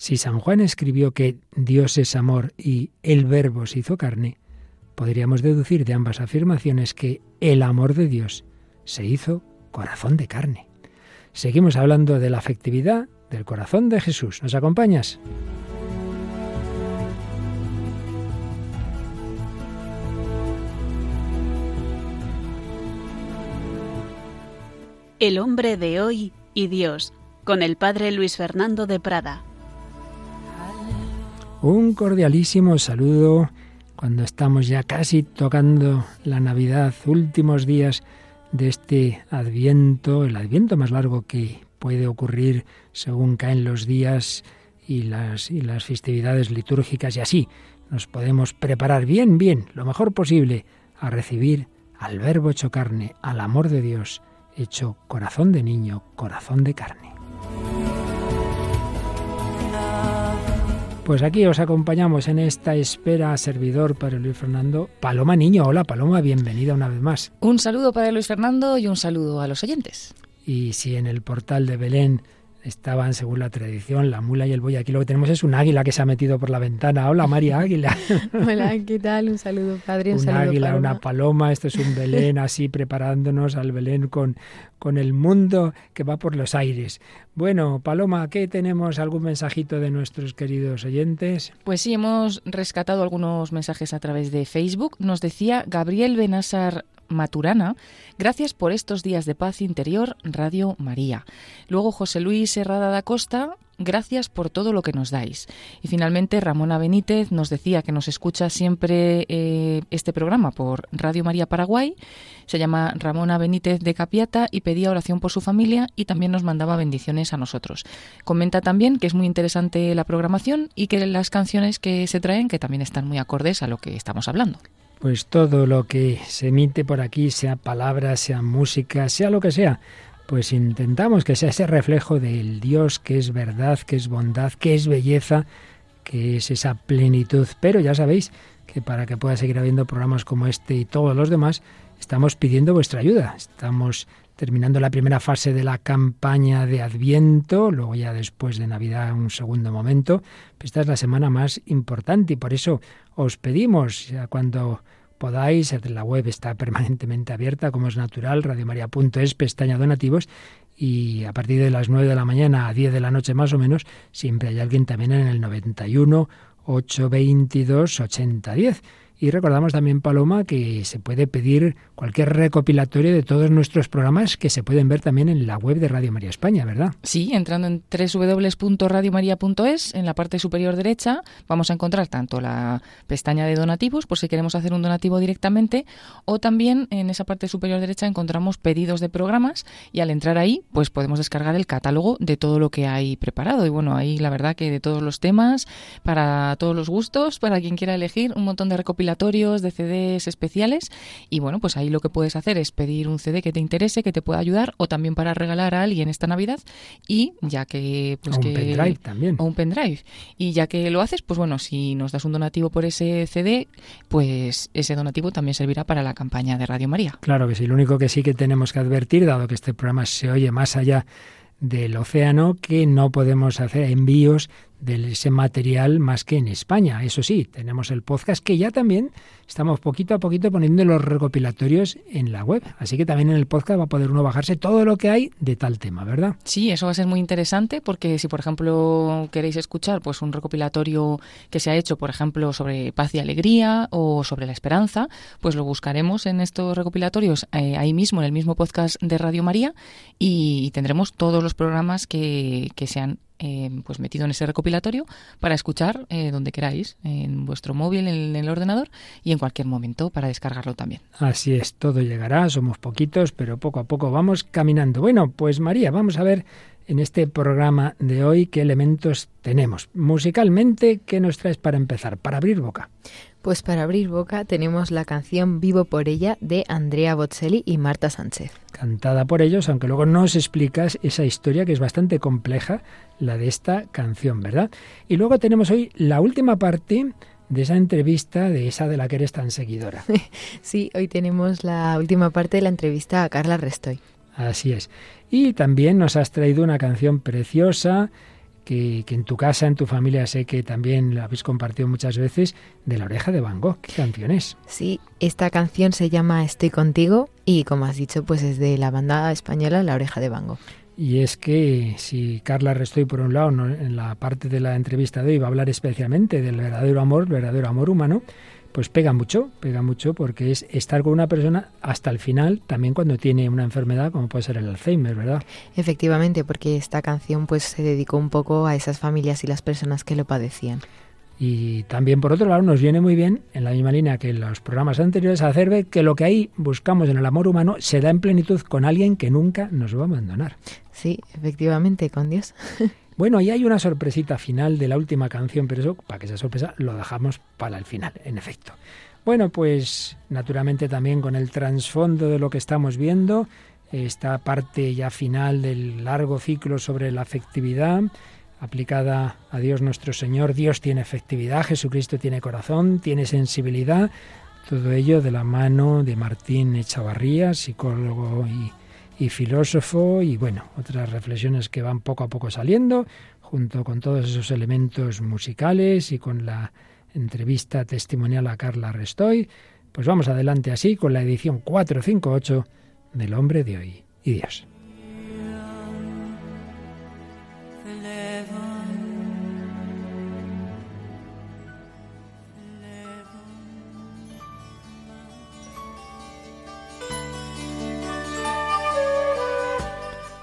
Si San Juan escribió que Dios es amor y el verbo se hizo carne, podríamos deducir de ambas afirmaciones que el amor de Dios se hizo corazón de carne. Seguimos hablando de la afectividad del corazón de Jesús. ¿Nos acompañas? El hombre de hoy y Dios, con el padre Luis Fernando de Prada. Un cordialísimo saludo cuando estamos ya casi tocando la Navidad, últimos días de este adviento, el adviento más largo que puede ocurrir según caen los días y las, y las festividades litúrgicas y así nos podemos preparar bien, bien, lo mejor posible a recibir al Verbo hecho carne, al amor de Dios, hecho corazón de niño, corazón de carne. Pues aquí os acompañamos en esta espera, servidor para Luis Fernando. Paloma Niño, hola Paloma, bienvenida una vez más. Un saludo para Luis Fernando y un saludo a los oyentes. Y si en el portal de Belén estaban, según la tradición, la mula y el buey. Aquí lo que tenemos es un águila que se ha metido por la ventana. Hola, María Águila. Hola, ¿qué tal? Un saludo, padre. Un, un águila, una paloma. Esto es un Belén, así preparándonos al Belén con, con el mundo que va por los aires. Bueno, Paloma, ¿qué tenemos? ¿Algún mensajito de nuestros queridos oyentes? Pues sí, hemos rescatado algunos mensajes a través de Facebook. Nos decía Gabriel Benásar Maturana, gracias por estos días de paz interior, Radio María. Luego José Luis Herrada da Costa, gracias por todo lo que nos dais. Y finalmente Ramona Benítez nos decía que nos escucha siempre eh, este programa por Radio María Paraguay. Se llama Ramona Benítez de Capiata y pedía oración por su familia y también nos mandaba bendiciones a nosotros. Comenta también que es muy interesante la programación y que las canciones que se traen que también están muy acordes a lo que estamos hablando pues todo lo que se emite por aquí, sea palabra, sea música, sea lo que sea, pues intentamos que sea ese reflejo del Dios que es verdad, que es bondad, que es belleza, que es esa plenitud. Pero ya sabéis que para que pueda seguir habiendo programas como este y todos los demás, estamos pidiendo vuestra ayuda. Estamos terminando la primera fase de la campaña de Adviento, luego ya después de Navidad un segundo momento. esta es la semana más importante y por eso os pedimos, ya cuando podáis, la web está permanentemente abierta, como es natural, radiomaria.es, pestaña donativos, y a partir de las 9 de la mañana a 10 de la noche más o menos, siempre hay alguien también en el 91 822 8010. Y recordamos también, Paloma, que se puede pedir cualquier recopilatorio de todos nuestros programas que se pueden ver también en la web de Radio María España, ¿verdad? Sí, entrando en www.radiomaria.es, en la parte superior derecha, vamos a encontrar tanto la pestaña de donativos, por si queremos hacer un donativo directamente, o también en esa parte superior derecha encontramos pedidos de programas y al entrar ahí, pues podemos descargar el catálogo de todo lo que hay preparado. Y bueno, ahí la verdad que de todos los temas, para todos los gustos, para quien quiera elegir, un montón de recopilatorios de CDs especiales y bueno, pues ahí lo que puedes hacer es pedir un CD que te interese, que te pueda ayudar o también para regalar a alguien esta Navidad y ya que pues o un pendrive también. o un pendrive. Y ya que lo haces, pues bueno, si nos das un donativo por ese CD, pues ese donativo también servirá para la campaña de Radio María. Claro que sí, lo único que sí que tenemos que advertir, dado que este programa se oye más allá del océano, que no podemos hacer envíos de ese material más que en España. Eso sí, tenemos el podcast que ya también estamos poquito a poquito poniendo los recopilatorios en la web. Así que también en el podcast va a poder uno bajarse todo lo que hay de tal tema, ¿verdad? Sí, eso va a ser muy interesante porque si, por ejemplo, queréis escuchar pues un recopilatorio que se ha hecho, por ejemplo, sobre paz y alegría o sobre la esperanza, pues lo buscaremos en estos recopilatorios eh, ahí mismo, en el mismo podcast de Radio María y tendremos todos los programas que, que se han eh, pues metido en ese recopilatorio para escuchar eh, donde queráis, en vuestro móvil, en el ordenador y en cualquier momento para descargarlo también. Así es, todo llegará, somos poquitos, pero poco a poco vamos caminando. Bueno, pues María, vamos a ver en este programa de hoy qué elementos tenemos. Musicalmente, ¿qué nos traes para empezar, para abrir boca? Pues para abrir boca tenemos la canción Vivo por ella de Andrea Bocelli y Marta Sánchez. Cantada por ellos, aunque luego nos explicas esa historia que es bastante compleja, la de esta canción, ¿verdad? Y luego tenemos hoy la última parte de esa entrevista, de esa de la que eres tan seguidora. Sí, hoy tenemos la última parte de la entrevista a Carla Restoy. Así es. Y también nos has traído una canción preciosa que, en tu casa, en tu familia, sé que también la habéis compartido muchas veces, de La Oreja de Van Gogh. ¿Qué canción es? Sí, esta canción se llama Estoy contigo y como has dicho, pues es de la banda española La Oreja de Van Gogh. Y es que si Carla Restoy, por un lado, en la parte de la entrevista de hoy va a hablar especialmente del verdadero amor, verdadero amor humano, pues pega mucho, pega mucho porque es estar con una persona hasta el final, también cuando tiene una enfermedad como puede ser el Alzheimer, ¿verdad? Efectivamente, porque esta canción pues se dedicó un poco a esas familias y las personas que lo padecían. Y también, por otro lado, nos viene muy bien, en la misma línea que en los programas anteriores, hacer ver que lo que ahí buscamos en el amor humano se da en plenitud con alguien que nunca nos va a abandonar. Sí, efectivamente, con Dios. Bueno, y hay una sorpresita final de la última canción, pero eso, para que sea sorpresa, lo dejamos para el final, en efecto. Bueno, pues naturalmente también con el trasfondo de lo que estamos viendo, esta parte ya final del largo ciclo sobre la afectividad aplicada a Dios nuestro Señor. Dios tiene efectividad, Jesucristo tiene corazón, tiene sensibilidad. Todo ello de la mano de Martín Echavarría, psicólogo y y filósofo y bueno, otras reflexiones que van poco a poco saliendo, junto con todos esos elementos musicales y con la entrevista testimonial a Carla Restoy. Pues vamos adelante así con la edición 458 del Hombre de Hoy y Dios.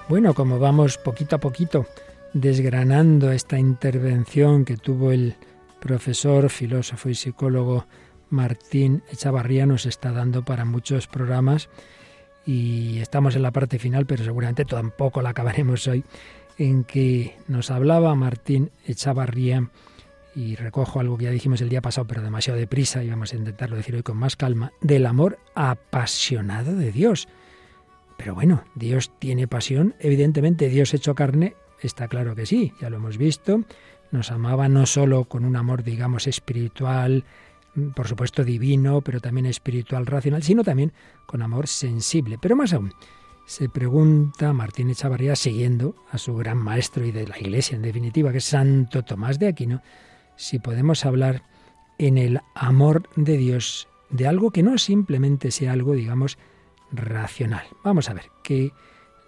Bueno, como vamos poquito a poquito desgranando esta intervención que tuvo el profesor, filósofo y psicólogo Martín Echavarría, nos está dando para muchos programas y estamos en la parte final, pero seguramente tampoco la acabaremos hoy, en que nos hablaba Martín Echavarría y recojo algo que ya dijimos el día pasado, pero demasiado deprisa, y vamos a intentarlo decir hoy con más calma, del amor apasionado de Dios. Pero bueno, Dios tiene pasión, evidentemente Dios hecho carne, está claro que sí, ya lo hemos visto, nos amaba no solo con un amor, digamos, espiritual, por supuesto divino, pero también espiritual, racional, sino también con amor sensible. Pero más aún, se pregunta Martín Echavarría, siguiendo a su gran maestro y de la Iglesia, en definitiva, que es Santo Tomás de Aquino, si podemos hablar en el amor de Dios de algo que no simplemente sea algo, digamos, racional. Vamos a ver qué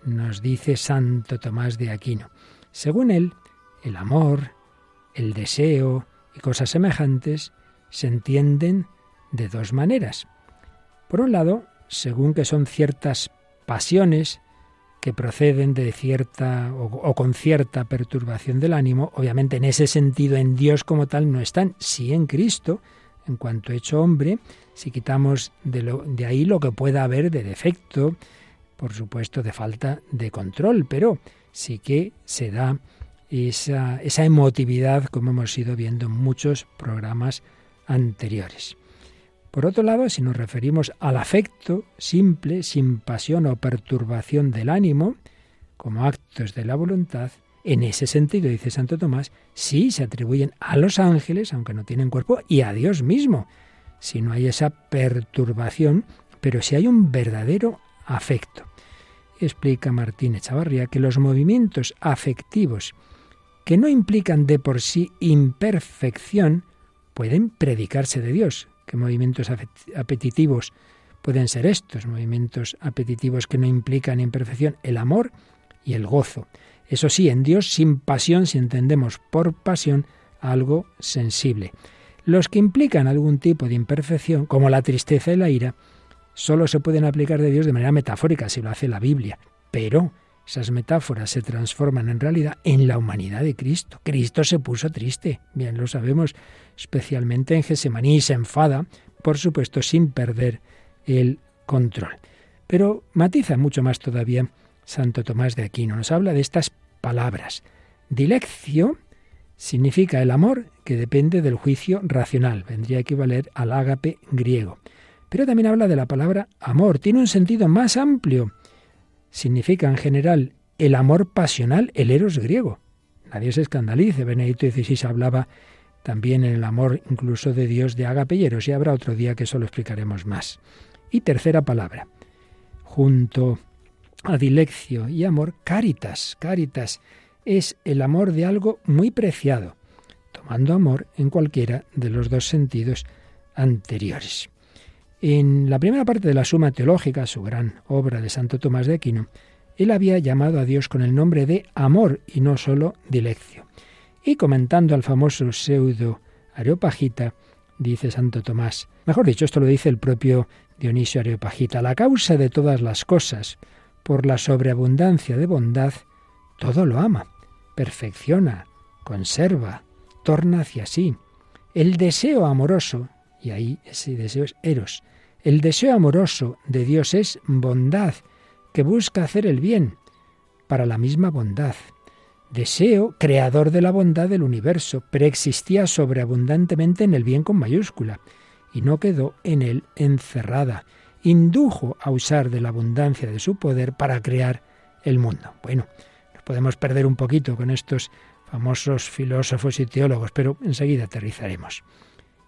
nos dice Santo Tomás de Aquino. Según él, el amor, el deseo y cosas semejantes se entienden de dos maneras. Por un lado, según que son ciertas pasiones que proceden de cierta o, o, con cierta perturbación del ánimo, obviamente en ese sentido en Dios como tal no están, sí en Cristo, en cuanto hecho hombre, si quitamos de, ahí lo que pueda haber de defecto, por supuesto de falta de control, pero sí que se da esa emotividad como hemos ido viendo en muchos programas anteriores. Por otro lado, si nos referimos al afecto simple, sin pasión o perturbación del ánimo, como actos de la voluntad, en ese sentido, dice Santo Tomás, sí se atribuyen a los ángeles, aunque no tienen cuerpo, y a Dios mismo, si no hay esa perturbación, pero si hay un verdadero afecto. Explica Martín Echavarría que los movimientos afectivos que no implican de por sí imperfección pueden predicarse de Dios. ¿Qué movimientos apetitivos pueden ser estos? Movimientos apetitivos que no implican imperfección, el amor y el gozo. Eso sí, en Dios sin pasión, si entendemos por pasión algo sensible. Los que implican algún tipo de imperfección, como la tristeza y la ira, solo se pueden aplicar de Dios de manera metafórica, si lo hace la Biblia. Pero esas metáforas se transforman en realidad en la humanidad de Cristo. Cristo se puso triste, bien lo sabemos, especialmente en Gesemaní, y se enfada, por supuesto, sin perder el control. Pero matiza mucho más todavía Santo Tomás de Aquino. Nos habla de estas palabras. Dileccio significa el amor que depende del juicio racional. Vendría a equivaler al ágape griego. Pero también habla de la palabra amor. Tiene un sentido más amplio. Significa en general el amor pasional, el eros griego. Nadie se escandalice. Benedicto XVI hablaba también en el amor incluso de Dios de ágape y eros. Y habrá otro día que eso lo explicaremos más. Y tercera palabra. Junto adileccio y amor, caritas. Caritas es el amor de algo muy preciado, tomando amor en cualquiera de los dos sentidos anteriores. En la primera parte de la Suma Teológica, su gran obra de Santo Tomás de Aquino, él había llamado a Dios con el nombre de amor y no sólo dileccio. Y comentando al famoso pseudo Areopagita, dice Santo Tomás, mejor dicho, esto lo dice el propio Dionisio Areopagita, la causa de todas las cosas, por la sobreabundancia de bondad, todo lo ama, perfecciona, conserva, torna hacia sí. El deseo amoroso, y ahí ese deseo es eros, el deseo amoroso de Dios es bondad, que busca hacer el bien, para la misma bondad. Deseo, creador de la bondad del universo, preexistía sobreabundantemente en el bien con mayúscula, y no quedó en él encerrada. Indujo a usar de la abundancia de su poder para crear el mundo. Bueno, nos podemos perder un poquito con estos famosos filósofos y teólogos, pero enseguida aterrizaremos.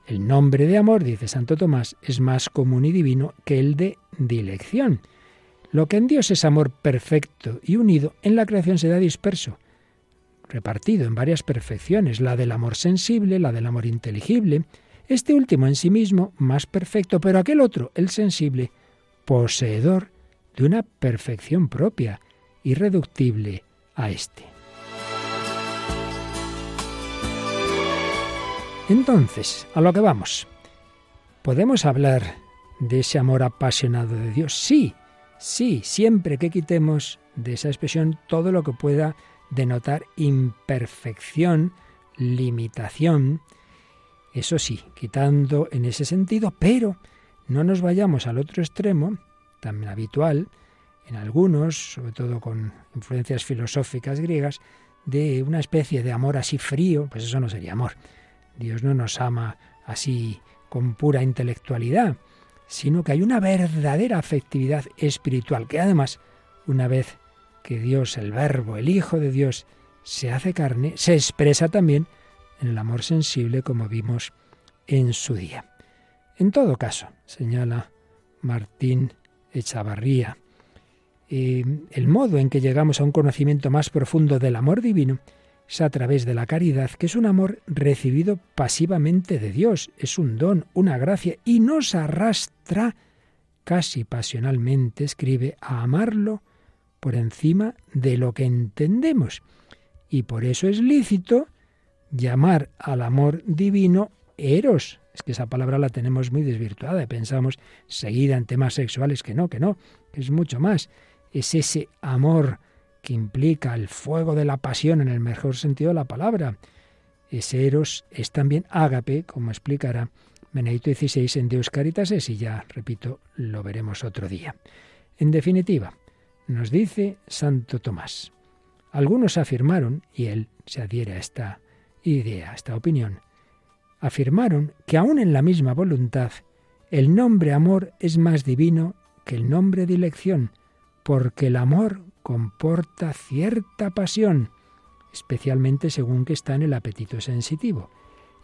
El nombre de amor, dice Santo Tomás, es más común y divino que el de dilección. Lo que en Dios es amor perfecto y unido, en la creación se da disperso repartido en varias perfecciones, la del amor sensible, la del amor inteligible, este último en sí mismo más perfecto, pero aquel otro, el sensible, poseedor de una perfección propia, irreductible a éste. Entonces, a lo que vamos. ¿Podemos hablar de ese amor apasionado de Dios? Sí, sí, siempre que quitemos de esa expresión todo lo que pueda denotar imperfección, limitación, eso sí, quitando en ese sentido, pero no nos vayamos al otro extremo, también habitual, en algunos, sobre todo con influencias filosóficas griegas, de una especie de amor así frío, pues eso no sería amor. Dios no nos ama así con pura intelectualidad, sino que hay una verdadera afectividad espiritual, que además, una vez que Dios, el Verbo, el Hijo de Dios, se hace carne, se expresa también en el amor sensible como vimos en su día. En todo caso, señala Martín Echavarría, eh, el modo en que llegamos a un conocimiento más profundo del amor divino es a través de la caridad, que es un amor recibido pasivamente de Dios, es un don, una gracia, y nos arrastra casi pasionalmente, escribe, a amarlo por encima de lo que entendemos. Y por eso es lícito llamar al amor divino eros. Es que esa palabra la tenemos muy desvirtuada y pensamos seguida en temas sexuales que no, que no, que es mucho más. Es ese amor que implica el fuego de la pasión en el mejor sentido de la palabra. Ese eros es también ágape, como explicará Benedicto XVI en Deus Caritas y ya, repito, lo veremos otro día. En definitiva, nos dice Santo Tomás. Algunos afirmaron, y él se adhiere a esta idea, esta opinión, afirmaron que aún en la misma voluntad el nombre amor es más divino que el nombre dilección, porque el amor comporta cierta pasión, especialmente según que está en el apetito sensitivo.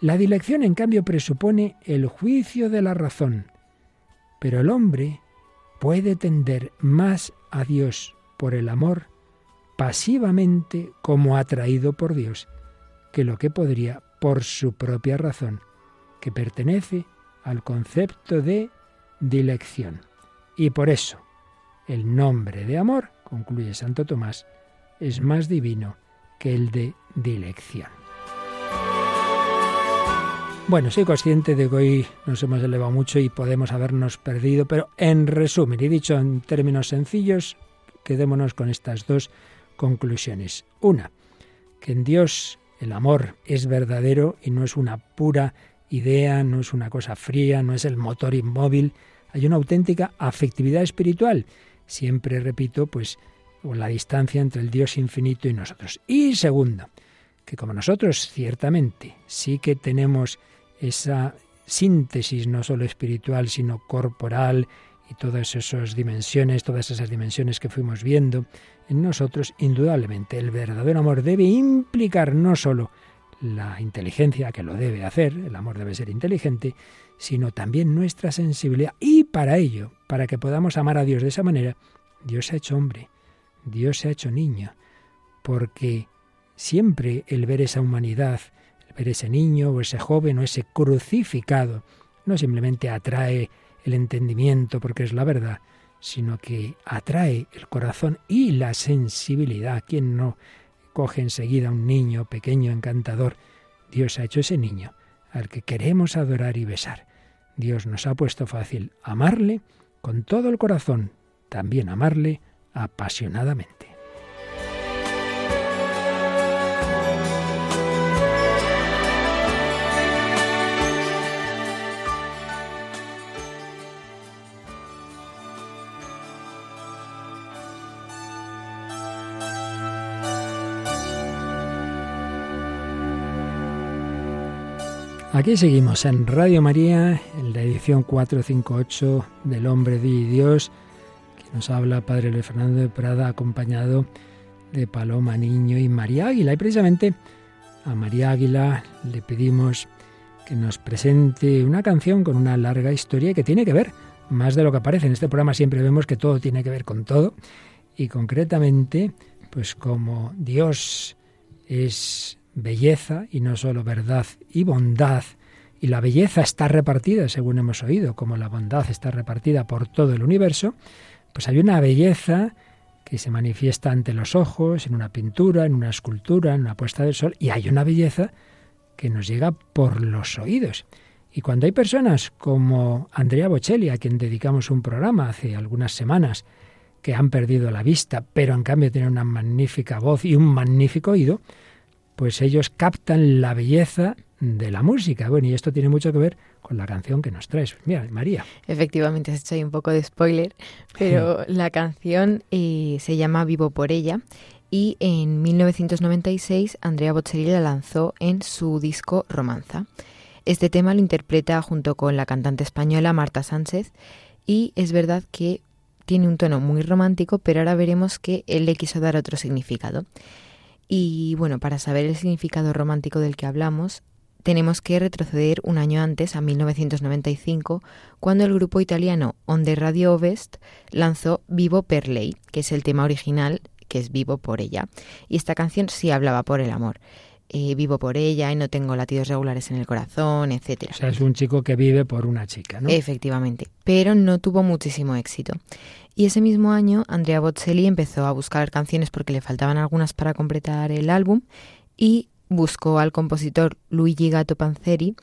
La dilección, en cambio, presupone el juicio de la razón, pero el hombre puede tender más a Dios por el amor pasivamente como atraído por Dios que lo que podría por su propia razón, que pertenece al concepto de dilección. Y por eso, el nombre de amor, concluye Santo Tomás, es más divino que el de dilección. Bueno, soy consciente de que hoy nos hemos elevado mucho y podemos habernos perdido, pero en resumen, y dicho en términos sencillos, quedémonos con estas dos conclusiones. Una, que en Dios el amor es verdadero y no es una pura idea, no es una cosa fría, no es el motor inmóvil, hay una auténtica afectividad espiritual. Siempre repito, pues, la distancia entre el Dios infinito y nosotros. Y segundo, que como nosotros ciertamente sí que tenemos esa síntesis no solo espiritual, sino corporal y todas esas dimensiones, todas esas dimensiones que fuimos viendo en nosotros, indudablemente el verdadero amor debe implicar no solo la inteligencia, que lo debe hacer, el amor debe ser inteligente, sino también nuestra sensibilidad. Y para ello, para que podamos amar a Dios de esa manera, Dios se ha hecho hombre, Dios se ha hecho niño, porque siempre el ver esa humanidad, el ver ese niño o ese joven o ese crucificado, no simplemente atrae el entendimiento porque es la verdad, sino que atrae el corazón y la sensibilidad. ¿Quién no coge enseguida un niño pequeño, encantador? Dios ha hecho ese niño al que queremos adorar y besar. Dios nos ha puesto fácil amarle con todo el corazón, también amarle apasionadamente. Aquí seguimos en Radio María, en la edición 458 del Hombre de Dios, que nos habla Padre Luis Fernando de Prada, acompañado de Paloma Niño y María Águila. Y precisamente a María Águila le pedimos que nos presente una canción con una larga historia que tiene que ver más de lo que aparece. En este programa siempre vemos que todo tiene que ver con todo. Y concretamente, pues como Dios es belleza y no solo verdad y bondad. Y la belleza está repartida, según hemos oído, como la bondad está repartida por todo el universo, pues hay una belleza que se manifiesta ante los ojos, en una pintura, en una escultura, en una puesta del sol, y hay una belleza que nos llega por los oídos. Y cuando hay personas como Andrea Bocelli, a quien dedicamos un programa hace algunas semanas, que han perdido la vista, pero en cambio tienen una magnífica voz y un magnífico oído, pues ellos captan la belleza de la música. Bueno, y esto tiene mucho que ver con la canción que nos traes. Mira, María. Efectivamente, has hecho ahí un poco de spoiler, pero la canción eh, se llama Vivo por ella y en 1996 Andrea Bocelli la lanzó en su disco Romanza. Este tema lo interpreta junto con la cantante española Marta Sánchez y es verdad que tiene un tono muy romántico, pero ahora veremos que él le quiso dar otro significado. Y bueno, para saber el significado romántico del que hablamos, tenemos que retroceder un año antes, a 1995, cuando el grupo italiano Onde Radio Ovest lanzó Vivo per lei, que es el tema original, que es Vivo por ella. Y esta canción sí hablaba por el amor. Eh, vivo por ella y no tengo latidos regulares en el corazón, etcétera. O sea, es un chico que vive por una chica, ¿no? Efectivamente, pero no tuvo muchísimo éxito. Y ese mismo año, Andrea Bocelli empezó a buscar canciones porque le faltaban algunas para completar el álbum y buscó al compositor Luigi Gatto Panzeri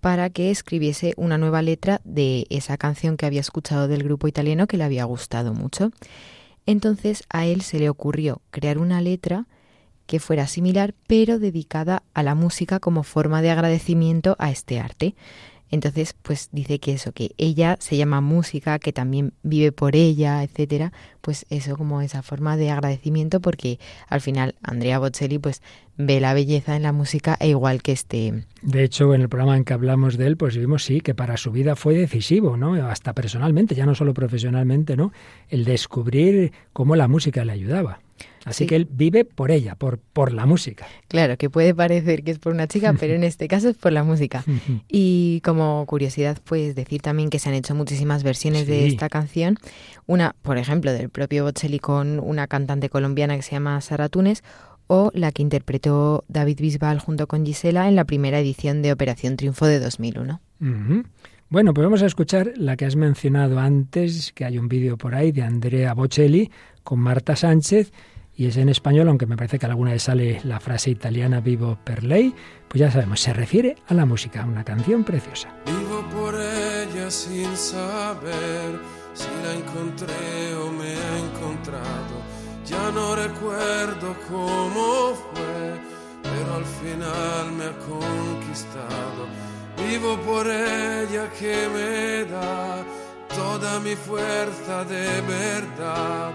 para que escribiese una nueva letra de esa canción que había escuchado del grupo italiano que le había gustado mucho. Entonces a él se le ocurrió crear una letra que fuera similar, pero dedicada a la música como forma de agradecimiento a este arte. Entonces, pues dice que eso, que ella se llama música, que también vive por ella, etcétera, pues eso como esa forma de agradecimiento porque al final Andrea Bocelli pues ve la belleza en la música e igual que este. De hecho, en el programa en que hablamos de él, pues vimos sí que para su vida fue decisivo, ¿no? Hasta personalmente, ya no solo profesionalmente, ¿no? El descubrir cómo la música le ayudaba. Así que él vive por ella, por, por la música. Claro, que puede parecer que es por una chica, pero en este caso es por la música. y como curiosidad, pues decir también que se han hecho muchísimas versiones de esta canción. Una, por ejemplo, del propio Bocelli con una cantante colombiana que se llama Sara Tunes, o la que interpretó David Bisbal junto con Gisela en la primera edición de Operación Triunfo de 2001. Bueno, pues vamos a escuchar la que has mencionado antes, que hay un vídeo por ahí de Andrea Bocelli con Marta Sánchez y es en español, aunque me parece que alguna vez sale la frase italiana vivo per lei, pues ya sabemos, se refiere a la música, una canción preciosa. Vivo por ella sin saber si la encontré o me ha encontrado, ya no recuerdo cómo fue, pero al final me ha conquistado. Vivo por ella que me da toda mi fuerza de verdad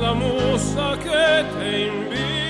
la musa che te invita.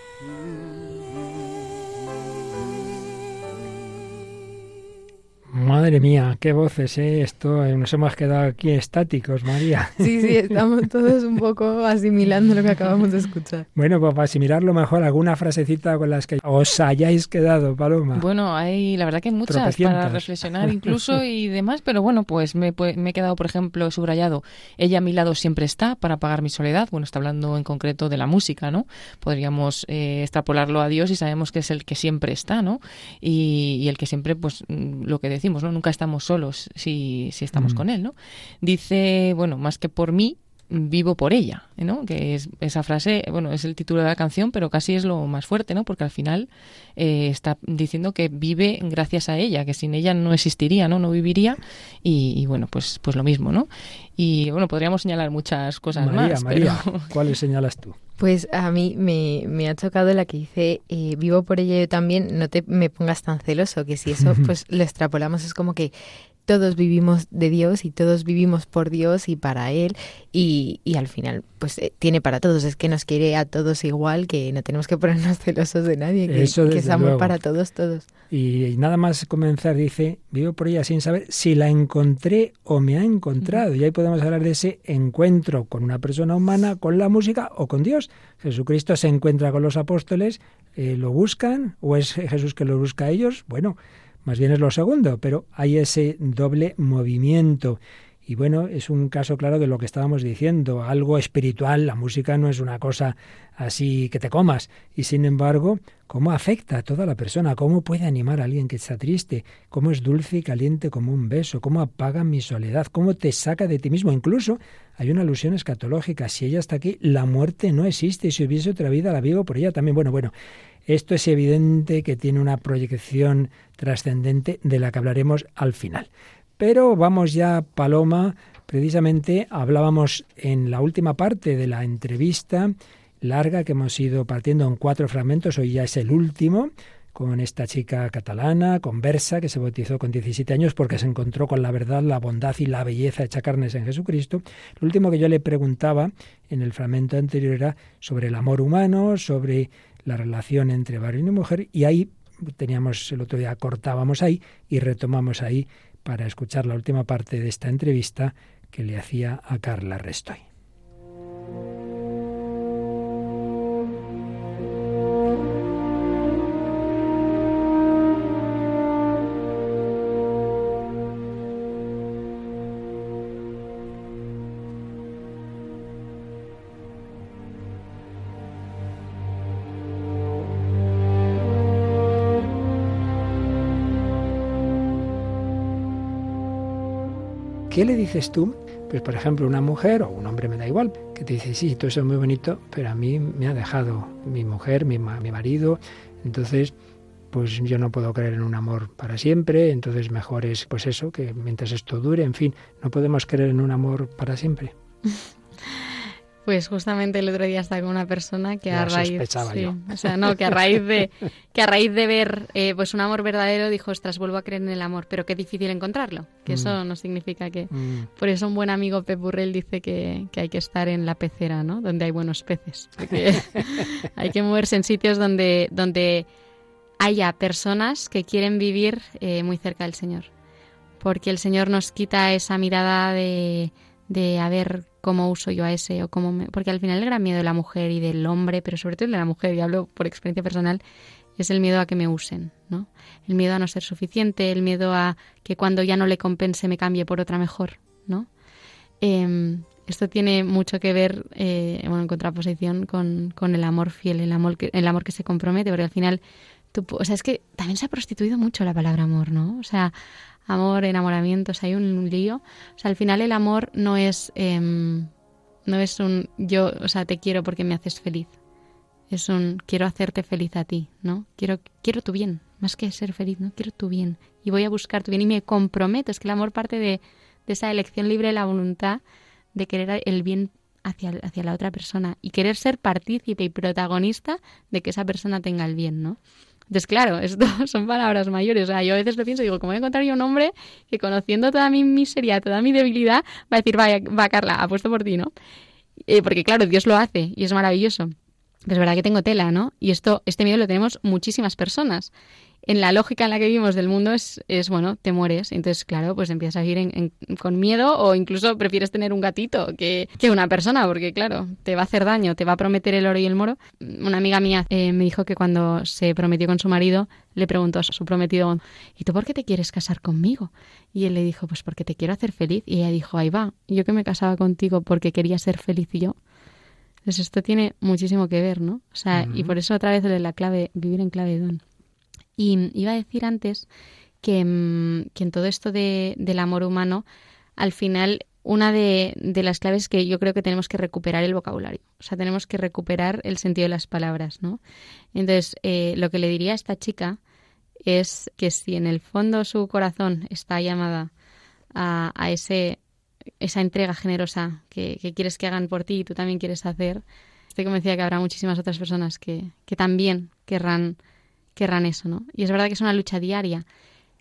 Madre mía, qué voces, ¿eh? Esto eh, nos hemos quedado aquí estáticos, María. Sí, sí, estamos todos un poco asimilando lo que acabamos de escuchar. Bueno, pues para asimilarlo mejor, alguna frasecita con las que os hayáis quedado, Paloma. Bueno, hay la verdad que hay muchas para reflexionar incluso y demás, pero bueno, pues me, me he quedado, por ejemplo, subrayado, ella a mi lado siempre está para apagar mi soledad. Bueno, está hablando en concreto de la música, ¿no? Podríamos eh, extrapolarlo a Dios y sabemos que es el que siempre está, ¿no? Y, y el que siempre, pues, mm, lo que decimos, ¿no? Nunca estamos solos si, si estamos Mm. con él, ¿no? Dice, bueno, más que por mí, vivo por ella, ¿no? Que es esa frase, bueno, es el título de la canción, pero casi es lo más fuerte, ¿no? Porque al final eh, está diciendo que vive gracias a ella, que sin ella no existiría, ¿no? No viviría y, y bueno, pues pues lo mismo, ¿no? Y bueno, podríamos señalar muchas cosas María, más, María, pero ¿cuáles señalas tú? Pues a mí me, me ha chocado la que dice, eh, vivo por ella yo también, no te me pongas tan celoso, que si eso pues lo extrapolamos es como que todos vivimos de Dios y todos vivimos por Dios y para Él y, y al final pues eh, tiene para todos, es que nos quiere a todos igual, que no tenemos que ponernos celosos de nadie, que, Eso, que es amor luego. para todos, todos. Y nada más comenzar dice, vivo por ella sin saber si la encontré o me ha encontrado. Y ahí podemos hablar de ese encuentro con una persona humana, con la música o con Dios. Jesucristo se encuentra con los apóstoles, eh, lo buscan, o es Jesús que lo busca a ellos. Bueno, más bien es lo segundo, pero hay ese doble movimiento. Y bueno, es un caso claro de lo que estábamos diciendo, algo espiritual, la música no es una cosa así que te comas. Y sin embargo, cómo afecta a toda la persona, cómo puede animar a alguien que está triste, cómo es dulce y caliente como un beso, cómo apaga mi soledad, cómo te saca de ti mismo. Incluso hay una alusión escatológica, si ella está aquí, la muerte no existe, y si hubiese otra vida, la vivo por ella también. Bueno, bueno, esto es evidente que tiene una proyección trascendente de la que hablaremos al final. Pero vamos ya, Paloma, precisamente hablábamos en la última parte de la entrevista larga que hemos ido partiendo en cuatro fragmentos, hoy ya es el último, con esta chica catalana, conversa, que se bautizó con 17 años porque se encontró con la verdad, la bondad y la belleza hecha carnes en Jesucristo. Lo último que yo le preguntaba en el fragmento anterior era sobre el amor humano, sobre la relación entre varón y mujer, y ahí teníamos el otro día, cortábamos ahí y retomamos ahí para escuchar la última parte de esta entrevista que le hacía a Carla Restoy. ¿Qué le dices tú? Pues por ejemplo una mujer o un hombre me da igual, que te dice, sí, todo eso es muy bonito, pero a mí me ha dejado mi mujer, mi, mi marido, entonces pues yo no puedo creer en un amor para siempre, entonces mejor es pues eso, que mientras esto dure, en fin, no podemos creer en un amor para siempre. Pues justamente el otro día estaba con una persona que a raíz, sí, o sea, no, que a raíz de que a raíz de ver eh, pues un amor verdadero dijo, ostras, vuelvo a creer en el amor, pero qué difícil encontrarlo. Que eso mm. no significa que. Mm. Por eso un buen amigo Pep Burrell dice que, que, hay que estar en la pecera, ¿no? Donde hay buenos peces. hay que moverse en sitios donde donde haya personas que quieren vivir eh, muy cerca del Señor, porque el Señor nos quita esa mirada de de a ver cómo uso yo a ese o cómo me... porque al final el gran miedo de la mujer y del hombre, pero sobre todo el de la mujer, y hablo por experiencia personal, es el miedo a que me usen, ¿no? El miedo a no ser suficiente, el miedo a que cuando ya no le compense me cambie por otra mejor, ¿no? Em, esto tiene mucho que ver, eh, bueno, en contraposición con, con, el amor fiel, el amor, que, el amor que se compromete, porque al final, o sea, es que también se ha prostituido mucho la palabra amor, ¿no? O sea, amor, enamoramientos, hay un lío. O sea, al final el amor no es, em, no es un yo, o sea, te quiero porque me haces feliz. Es un quiero hacerte feliz a ti, ¿no? Quiero, quiero tu bien, más que ser feliz, ¿no? Quiero tu bien. Y voy a buscar tu bien y me comprometo. Es que el amor parte de, de esa elección libre de la voluntad de querer el bien hacia, hacia la otra persona y querer ser partícipe y protagonista de que esa persona tenga el bien, ¿no? Entonces, claro, esto son palabras mayores. O sea, yo a veces lo pienso y digo, ¿cómo voy a encontrar yo un hombre que conociendo toda mi miseria, toda mi debilidad, va a decir, vaya, va Carla, apuesto por ti, ¿no? Eh, porque claro, Dios lo hace y es maravilloso. Pero es verdad que tengo tela, ¿no? Y esto, este miedo lo tenemos muchísimas personas en la lógica en la que vivimos del mundo es, es bueno, te mueres. Entonces, claro, pues empiezas a vivir con miedo o incluso prefieres tener un gatito que, una persona, porque claro, te va a hacer daño, te va a prometer el oro y el moro. Una amiga mía eh, me dijo que cuando se prometió con su marido, le preguntó a su prometido, ¿y tú por qué te quieres casar conmigo? Y él le dijo, pues porque te quiero hacer feliz. Y ella dijo, ahí va, yo que me casaba contigo porque quería ser feliz y yo. Entonces esto tiene muchísimo que ver, ¿no? O sea, y por eso otra vez la clave, vivir en clave de don. Y iba a decir antes que, mm, en todo esto del amor humano, al final una de, las claves que yo creo que tenemos que recuperar el vocabulario, o sea, tenemos que recuperar el sentido de las palabras, ¿no? Entonces, eh, lo que le diría a esta chica es que si en el fondo su corazón está llamada a, esa entrega generosa que, quieres que hagan por ti y tú también quieres hacer, estoy convencida que habrá muchísimas otras personas que, que también querrán querrán eso, ¿no? Y es verdad que es una lucha diaria,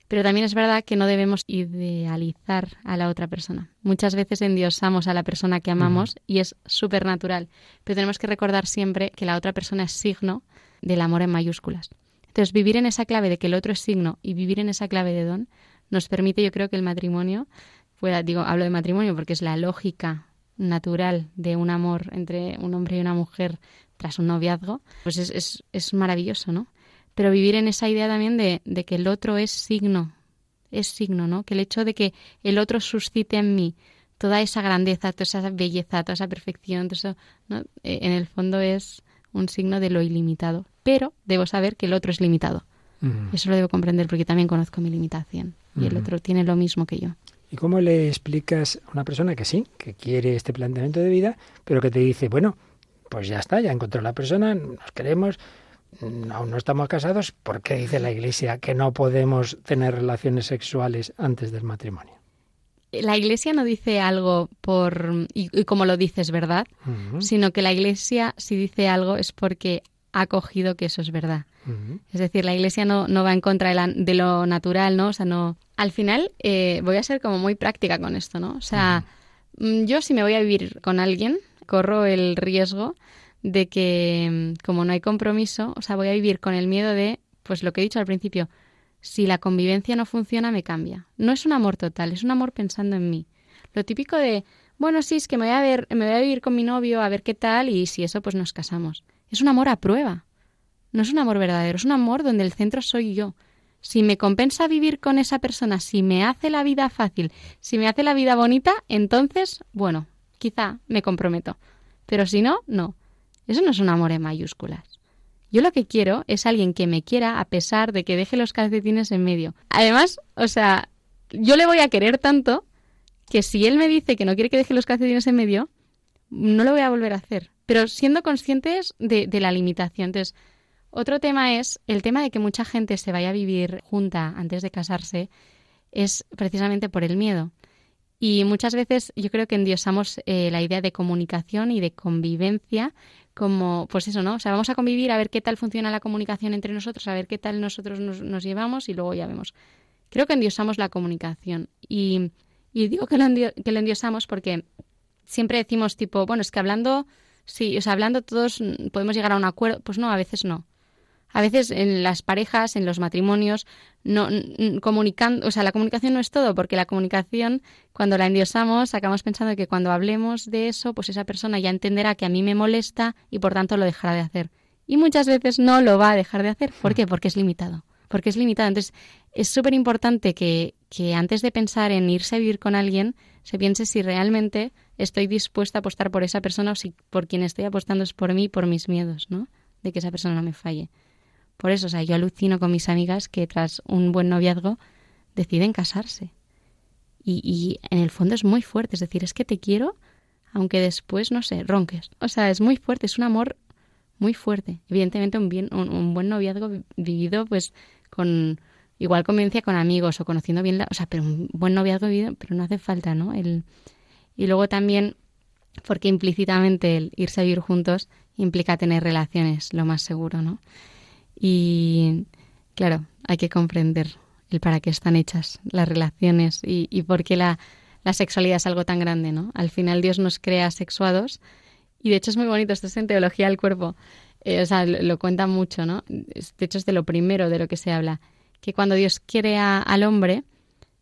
pero también es verdad que no debemos idealizar a la otra persona. Muchas veces endiosamos a la persona que amamos y es súper natural, pero tenemos que recordar siempre que la otra persona es signo del amor en mayúsculas. Entonces, vivir en esa clave de que el otro es signo y vivir en esa clave de don nos permite, yo creo, que el matrimonio pueda, digo, hablo de matrimonio porque es la lógica natural de un amor entre un hombre y una mujer tras un noviazgo, pues es, es, es maravilloso, ¿no? Pero vivir en esa idea también de, que el otro es signo, es signo, ¿no? Que el hecho de que el otro suscite en mí toda esa grandeza, toda esa belleza, toda esa perfección, todo eso, ¿no? Eh, en el fondo es un signo de lo ilimitado. Pero debo saber que el otro es limitado. Eso lo debo comprender porque también conozco mi limitación y el otro tiene lo mismo que yo. ¿Y cómo le explicas a una persona que sí, que quiere este planteamiento de vida, pero que te dice, bueno, pues ya está, ya encontró la persona, nos queremos, aún no estamos casados, ¿por qué dice la Iglesia que no podemos tener relaciones sexuales antes del matrimonio? La Iglesia no dice algo por y, como lo dices, ¿verdad? Sino que la Iglesia si dice algo es porque ha cogido que eso es verdad. Es decir, la Iglesia no, no va en contra de, lo natural, ¿no? O sea, no. Al final eh, voy a ser como muy práctica con esto, ¿no? O sea, mm, yo si me voy a vivir con alguien corro el riesgo de que mm, como no hay compromiso, o sea, voy a vivir con el miedo de pues lo que he dicho al principio, si la convivencia no funciona, me cambia. No es un amor total, es un amor pensando en mí. Lo típico de, bueno, sí, es que me voy a ver, me voy a vivir con mi novio a ver qué tal y si eso pues nos casamos. Es un amor a prueba. No es un amor verdadero, es un amor donde el centro soy yo. Si me compensa vivir con esa persona, si me hace la vida fácil, si me hace la vida bonita, entonces, bueno, quizá me comprometo. Pero si no, no. Eso no es un amor en mayúsculas. Yo lo que quiero es alguien que me quiera a pesar de que deje los calcetines en medio. Además, o sea, yo le voy a querer tanto que si él me dice que no quiere que deje los calcetines en medio, no lo voy a volver a hacer. Pero siendo conscientes de, la limitación. Entonces, otro tema es el tema de que mucha gente se vaya a vivir junta antes de casarse es precisamente por el miedo. Y muchas veces yo creo que endiosamos eh, la idea de comunicación y de convivencia como, pues eso, ¿no? O sea, vamos a convivir a ver qué tal funciona la comunicación entre nosotros, a ver qué tal nosotros nos, llevamos y luego ya vemos. Creo que endiosamos la comunicación. Y, digo que lo, que lo endiosamos porque siempre decimos tipo, bueno, es que hablando, sí, o sea, hablando todos podemos llegar a un acuerdo. Pues no, a veces no. A veces en las parejas, en los matrimonios, no comunicando, o sea, la comunicación no es todo, porque la comunicación, cuando la endiosamos, acabamos pensando que cuando hablemos de eso, pues esa persona ya entenderá que a mí me molesta y por tanto lo dejará de hacer. Y muchas veces no lo va a dejar de hacer. ¿Por qué? Porque es limitado. Porque es limitado. Entonces, es súper importante que, que antes de pensar en irse a vivir con alguien, se piense si realmente estoy dispuesta a apostar por esa persona o si por quien estoy apostando es por mí, por mis miedos, ¿no? De que esa persona no me falle. Por eso, o sea, yo alucino con mis amigas que tras un buen noviazgo deciden casarse. Y, y en el fondo es muy fuerte, es decir, es que te quiero, aunque después, no sé, ronques. O sea, es muy fuerte, es un amor muy fuerte. Evidentemente, un, bien, un, buen noviazgo vivido, pues, con igual convivencia con amigos o conociendo bien la... O sea, pero un buen noviazgo vivido, pero no hace falta, ¿no? El, y luego también, porque implícitamente el irse a vivir juntos implica tener relaciones, lo más seguro, ¿no? Y claro, hay que comprender el para qué están hechas las relaciones y, y por qué la, la, sexualidad es algo tan grande, ¿no? Al final Dios nos crea sexuados y de hecho es muy bonito, esto es en teología del cuerpo, eh, o sea, lo, cuenta mucho, ¿no? De hecho es de lo primero de lo que se habla, que cuando Dios crea al hombre,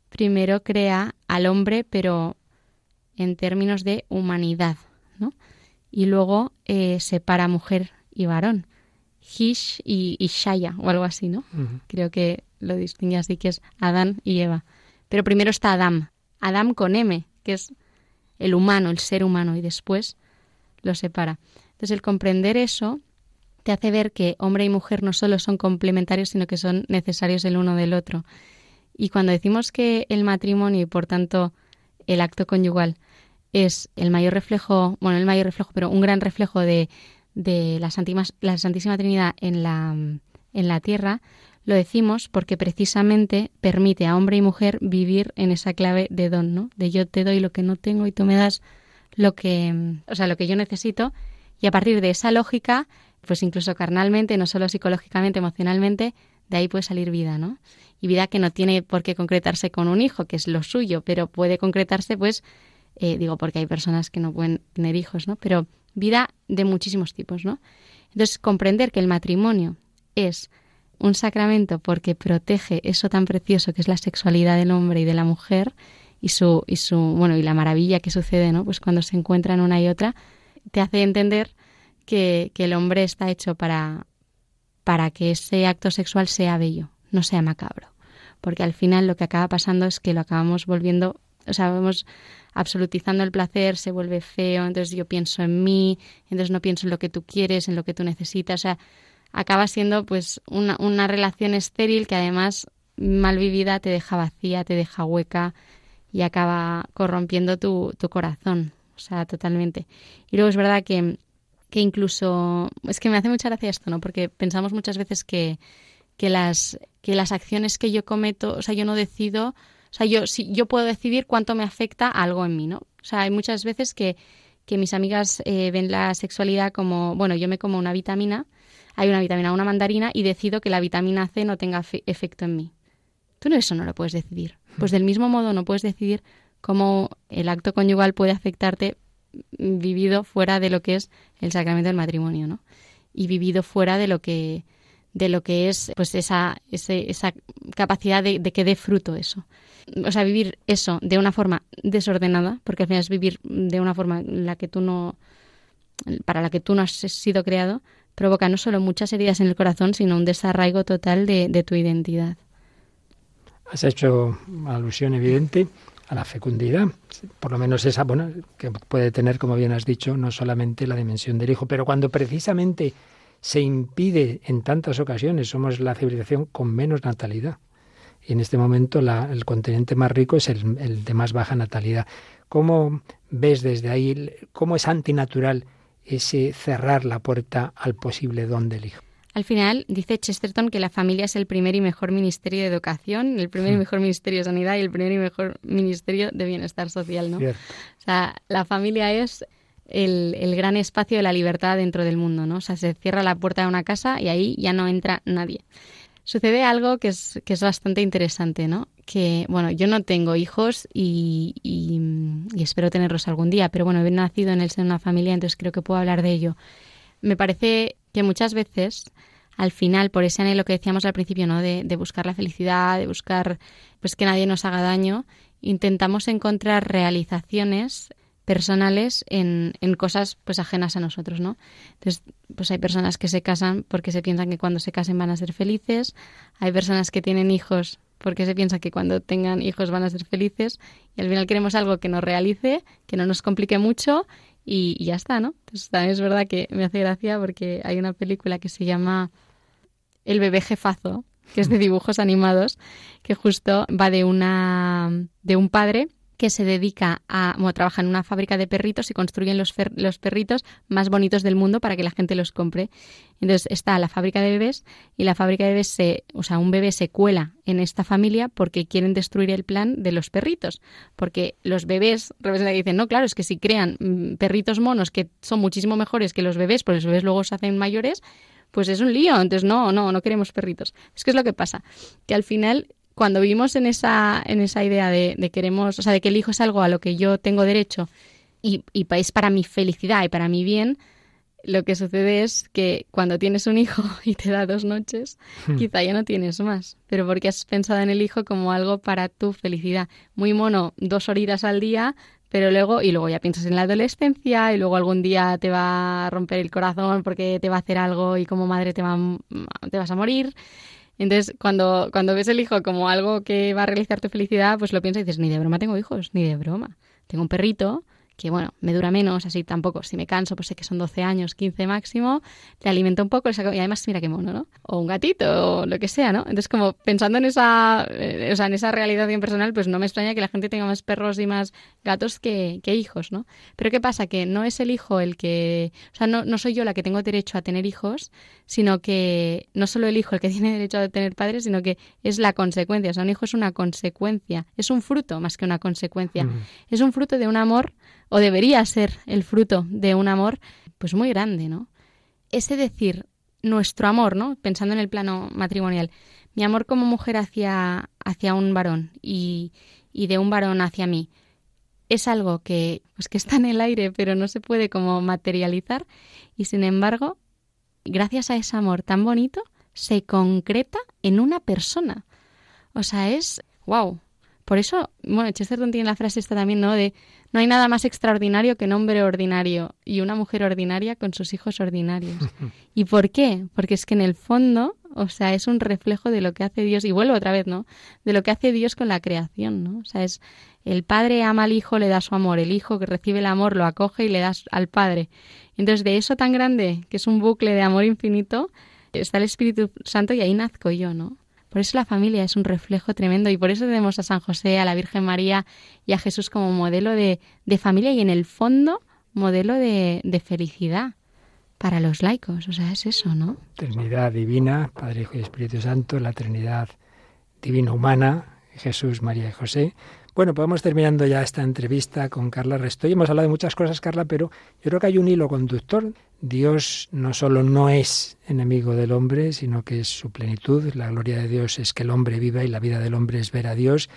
primero crea al hombre, pero en términos de humanidad, ¿no? Y luego eh, separa mujer y varón. Hish y, Shaya o algo así, ¿no? Creo que lo distingue así, que es Adán y Eva. Pero primero está Adam, Adam con M, que es el humano, el ser humano, y después lo separa. Entonces el comprender eso te hace ver que hombre y mujer no solo son complementarios, sino que son necesarios el uno del otro. Y cuando decimos que el matrimonio y por tanto el acto conyugal es el mayor reflejo, bueno, el mayor reflejo, pero un gran reflejo de, de la Santísima, la Santísima Trinidad en la, en la tierra, lo decimos porque precisamente permite a hombre y mujer vivir en esa clave de don, ¿no? De yo te doy lo que no tengo y tú me das lo que, o sea, lo que yo necesito y a partir de esa lógica, pues incluso carnalmente, no solo psicológicamente, emocionalmente, de ahí puede salir vida, ¿no? Y vida que no tiene por qué concretarse con un hijo, que es lo suyo, pero puede concretarse, pues, eh, digo, porque hay personas que no pueden tener hijos, ¿no? Pero vida de muchísimos tipos, ¿no? Entonces, comprender que el matrimonio es un sacramento porque protege eso tan precioso que es la sexualidad del hombre y de la mujer y su y su bueno y la maravilla que sucede, ¿no? Pues cuando se encuentran una y otra te hace entender que, que el hombre está hecho para para que ese acto sexual sea bello, no sea macabro, porque al final lo que acaba pasando es que lo acabamos volviendo, o sea, vamos absolutizando el placer, se vuelve feo, entonces yo pienso en mí, entonces no pienso en lo que tú quieres, en lo que tú necesitas, o sea, acaba siendo pues una, una relación estéril que además mal vivida te deja vacía, te deja hueca y acaba corrompiendo tu, tu corazón, o sea, totalmente. Y luego es verdad que, que incluso, es que me hace mucha gracia esto, ¿no? Porque pensamos muchas veces que, que, las, que las acciones que yo cometo, o sea, yo no decido o sea, yo, si, yo puedo decidir cuánto me afecta algo en mí, ¿no? O sea, hay muchas veces que, que mis amigas eh, ven la sexualidad como, bueno, yo me como una vitamina, hay una vitamina, una mandarina, y decido que la vitamina C no tenga efecto en mí. Tú no, eso no lo puedes decidir. Pues del mismo modo no puedes decidir cómo el acto conyugal puede afectarte vivido fuera de lo que es el sacramento del matrimonio, ¿no? Y vivido fuera de lo que de lo que es pues esa, esa capacidad de que dé fruto eso. O sea, vivir eso de una forma desordenada, porque al final es vivir de una forma la que tú no, para la que tú no has sido creado, provoca no solo muchas heridas en el corazón, sino un desarraigo total de, tu identidad. Has hecho alusión evidente a la fecundidad, por lo menos esa, bueno, que puede tener, como bien has dicho, no solamente la dimensión del hijo, pero cuando precisamente se impide en tantas ocasiones, somos la civilización con menos natalidad. Y en este momento el continente más rico es el, el de más baja natalidad. ¿Cómo ves desde ahí, cómo es antinatural ese cerrar la puerta al posible don del hijo. Al final, dice Chesterton que la familia es el primer y mejor ministerio de educación, el primer y hmm. mejor ministerio de sanidad y el primer y mejor ministerio de bienestar social, ¿no? O sea, la familia es el, el, gran espacio de la libertad dentro del mundo, ¿no? O sea, se cierra la puerta de una casa y ahí ya no entra nadie. Sucede algo que es, que es bastante interesante, ¿no? que, bueno, yo no tengo hijos y, y, espero tenerlos algún día, pero bueno, he nacido en el seno de una familia, entonces creo que puedo hablar de ello. Me parece que muchas veces, al final, por ese anhelo que decíamos al principio, ¿no? De, de buscar la felicidad, de buscar pues que nadie nos haga daño, intentamos encontrar realizaciones personales en, en, cosas pues ajenas a nosotros, ¿no? Entonces, pues hay personas que se casan porque se piensan que cuando se casen van a ser felices, hay personas que tienen hijos porque se piensa que cuando tengan hijos van a ser felices y al final queremos algo que nos realice, que no nos complique mucho y, ya está, ¿no? Entonces también es verdad que me hace gracia porque hay una película que se llama El bebé jefazo, que es de dibujos animados, que justo va de una de un padre que se dedica a, bueno, trabaja en una fábrica de perritos y construyen los, los perritos más bonitos del mundo para que la gente los compre. Entonces está la fábrica de bebés y la fábrica de bebés, se, o sea, un bebé se cuela en esta familia porque quieren destruir el plan de los perritos. Porque los bebés, representan dicen, no, claro, es que si crean mm, perritos monos que son muchísimo mejores que los bebés, porque los bebés luego se hacen mayores, pues es un lío. Entonces, no, no, no queremos perritos. Es que es lo que pasa, que al final cuando vivimos en esa, en esa idea de, de, queremos, o sea, de que el hijo es algo a lo que yo tengo derecho y, y es para mi felicidad y para mi bien, lo que sucede es que cuando tienes un hijo y te da dos noches, hmm. quizá ya no tienes más, pero porque has pensado en el hijo como algo para tu felicidad. Muy mono, dos horitas al día, pero luego, y luego ya piensas en la adolescencia, y luego algún día te va a romper el corazón porque te va a hacer algo y como madre te, va, te vas a morir. Entonces, cuando, cuando ves el hijo como algo que va a realizar tu felicidad, pues lo piensas y dices, ni de broma tengo hijos, ni de broma. Tengo un perrito que bueno, me dura menos, así tampoco. Si me canso, pues sé que son 12 años, 15 máximo, le alimento un poco y además mira qué mono, ¿no? O un gatito o lo que sea, ¿no? Entonces, como pensando en esa, eh, o sea, en esa realidad personal, pues no me extraña que la gente tenga más perros y más gatos que, que, hijos, ¿no? Pero ¿qué pasa? Que no es el hijo el que, o sea, no, no soy yo la que tengo derecho a tener hijos, sino que no solo el hijo el que tiene derecho a tener padres, sino que es la consecuencia. O sea, un hijo es una consecuencia, es un fruto más que una consecuencia. Es un fruto de un amor o debería ser el fruto de un amor pues muy grande, ¿no? Ese decir nuestro amor, ¿no? Pensando en el plano matrimonial, mi amor como mujer hacia, hacia un varón y, y de un varón hacia mí, es algo que, pues que está en el aire, pero no se puede como materializar, y sin embargo, gracias a ese amor tan bonito, se concreta en una persona. O sea, es wow. Por eso, bueno, Chesterton tiene la frase esta también, ¿no? De no hay nada más extraordinario que un hombre ordinario y una mujer ordinaria con sus hijos ordinarios. ¿Y por qué? Porque es que en el fondo, o sea, es un reflejo de lo que hace Dios, y vuelvo otra vez, ¿no? De lo que hace Dios con la creación, ¿no? O sea, es el padre ama al hijo, le da su amor, el hijo que recibe el amor lo acoge y le da al padre. Entonces, de eso tan grande, que es un bucle de amor infinito, está el Espíritu Santo y ahí nazco yo, ¿no? Por eso la familia es un reflejo tremendo y por eso tenemos a San José, a la Virgen María y a Jesús como modelo de, familia y en el fondo modelo de, de, felicidad para los laicos. O sea, es eso, ¿no? Trinidad divina, Padre, Hijo y Espíritu Santo, la Trinidad divina humana, Jesús, María y José. Bueno, pues vamos terminando ya esta entrevista con Carla Restoy. Hemos hablado de muchas cosas, Carla, pero yo creo que hay un hilo conductor. Dios no solo no es enemigo del hombre, sino que es su plenitud. La gloria de Dios es que el hombre viva y la vida del hombre es ver a Dios.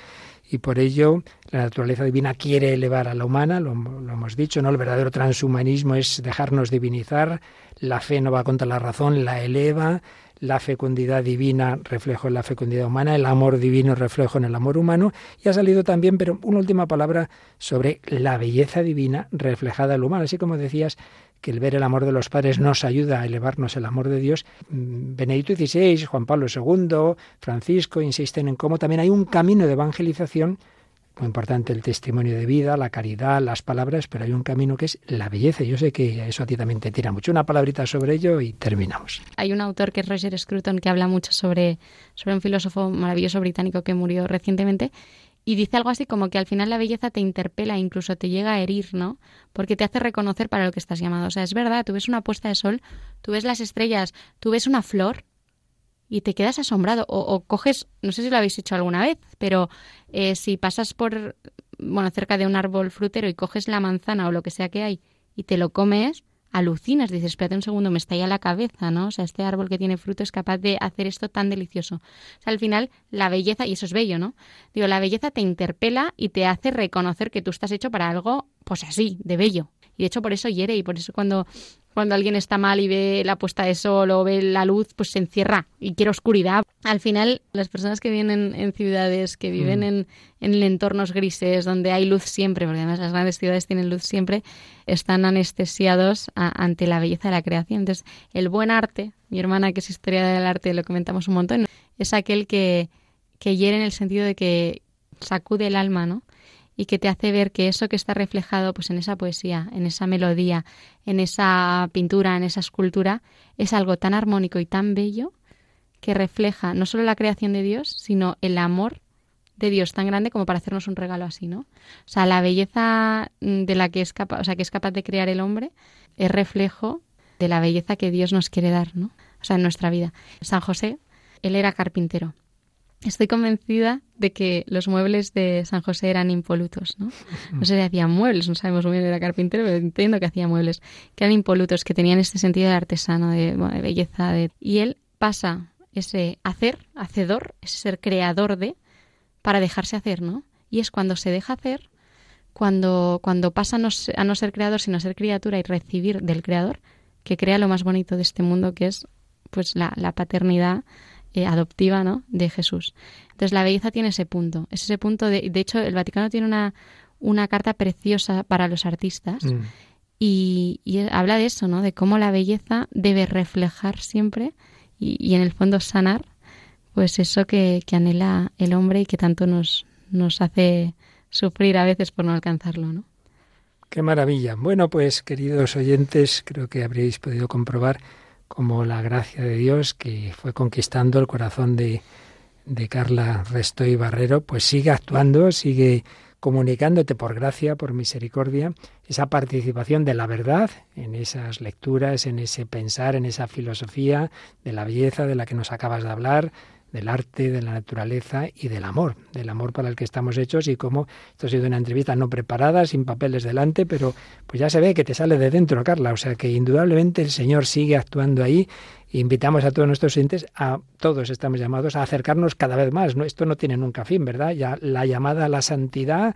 Y por ello la naturaleza divina quiere elevar a la humana, lo, lo hemos dicho, ¿no? El verdadero transhumanismo es dejarnos divinizar. La fe no va contra la razón, la eleva la fecundidad divina reflejo en la fecundidad humana, el amor divino reflejo en el amor humano, y ha salido también, pero una última palabra sobre la belleza divina reflejada en lo humano, así como decías que el ver el amor de los padres nos ayuda a elevarnos el amor de Dios. Mm, Benedicto XVI, Juan Pablo II, Francisco insisten en cómo también hay un camino de evangelización muy importante el testimonio de vida, la caridad, las palabras, pero hay un camino que es la belleza. Yo sé que eso a ti también te tira mucho. Una palabrita sobre ello y terminamos. Hay un autor que es Roger Scruton que habla mucho sobre, sobre un filósofo maravilloso británico que murió recientemente y dice algo así como que al final la belleza te interpela, incluso te llega a herir, ¿no? Porque te hace reconocer para lo que estás llamado. O sea, es verdad, tú ves una puesta de sol, tú ves las estrellas, tú ves una flor y te quedas asombrado. O, coges, no sé si lo habéis hecho alguna vez, pero eh, si pasas por, bueno, cerca de un árbol frutero y coges la manzana o lo que sea que hay y te lo comes, alucinas, dices, espérate un segundo, me está ahí a la cabeza, ¿no? O sea, este árbol que tiene fruto es capaz de hacer esto tan delicioso. O sea, al final, la belleza, y eso es bello, ¿no? Digo, la belleza te interpela y te hace reconocer que tú estás hecho para algo, pues así, de bello. Y de hecho por eso hiere y por eso cuando cuando alguien está mal y ve la puesta de sol o ve la luz, pues se encierra y quiere oscuridad. Al final, las personas que viven en ciudades, que viven mm. en, en, entornos grises, donde hay luz siempre, porque además las grandes ciudades tienen luz siempre, están anestesiados ante la belleza de la creación. Entonces, el buen arte, mi hermana que es historia del arte, lo comentamos un montón, es aquel que, que hiere en el sentido de que sacude el alma, ¿no? Y que te hace ver que eso que está reflejado pues en esa poesía, en esa melodía, en esa pintura, en esa escultura, es algo tan armónico y tan bello que refleja no solo la creación de Dios, sino el amor de Dios tan grande como para hacernos un regalo así, ¿no? O sea, la belleza de la que es capaz, o sea, que es capaz de crear el hombre es reflejo de la belleza que Dios nos quiere dar, ¿no? O sea, en nuestra vida. San José, él era carpintero Estoy convencida de que los muebles de San José eran impolutos, ¿no? No sé si hacían muebles, no sabemos muy bien, era carpintero, pero entiendo que hacía muebles, que eran impolutos, que tenían este sentido de artesano, de, belleza. De... Y él pasa ese hacer, hacedor, ese ser creador de, para dejarse hacer, ¿no? Y es cuando se deja hacer, cuando, cuando pasa a no, a no ser creador, sino a ser criatura y recibir del creador, que crea lo más bonito de este mundo, que es pues la, la paternidad eh, adoptiva ¿no? de Jesús. Entonces la belleza tiene ese punto, es ese punto de, de hecho el Vaticano tiene una, una carta preciosa para los artistas mm. y, habla de eso, ¿no? de cómo la belleza debe reflejar siempre y, en el fondo sanar pues eso que, que, anhela el hombre y que tanto nos, nos hace sufrir a veces por no alcanzarlo, ¿no? Qué maravilla. Bueno, pues queridos oyentes, creo que habréis podido comprobar como la gracia de Dios que fue conquistando el corazón de, de Carla Restoy Barrero, pues sigue actuando, sigue comunicándote por gracia, por misericordia, esa participación de la verdad en esas lecturas, en ese pensar, en esa filosofía de la belleza de la que nos acabas de hablar, del arte, de la naturaleza y del amor, del amor para el que estamos hechos y como esto ha sido una entrevista no preparada, sin papeles delante, pero pues ya se ve que te sale de dentro, Carla, o sea que indudablemente el Señor sigue actuando ahí. Invitamos a todos nuestros oyentes, a todos estamos llamados a acercarnos cada vez más. ¿no? Esto no tiene nunca fin, ¿verdad? Ya la llamada a la santidad,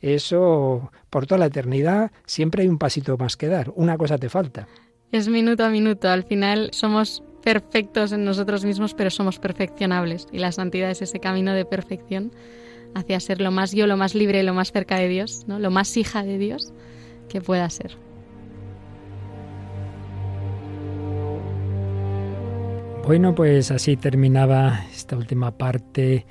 eso por toda la eternidad, siempre hay un pasito más que dar. Una cosa te falta. Es minuto a minuto. Al final somos perfectos en nosotros mismos, pero somos perfeccionables. Y la santidad es ese camino de perfección hacia ser lo más yo, lo más libre, lo más cerca de Dios, ¿no? lo más hija de Dios que pueda ser. Bueno, pues así terminaba esta última parte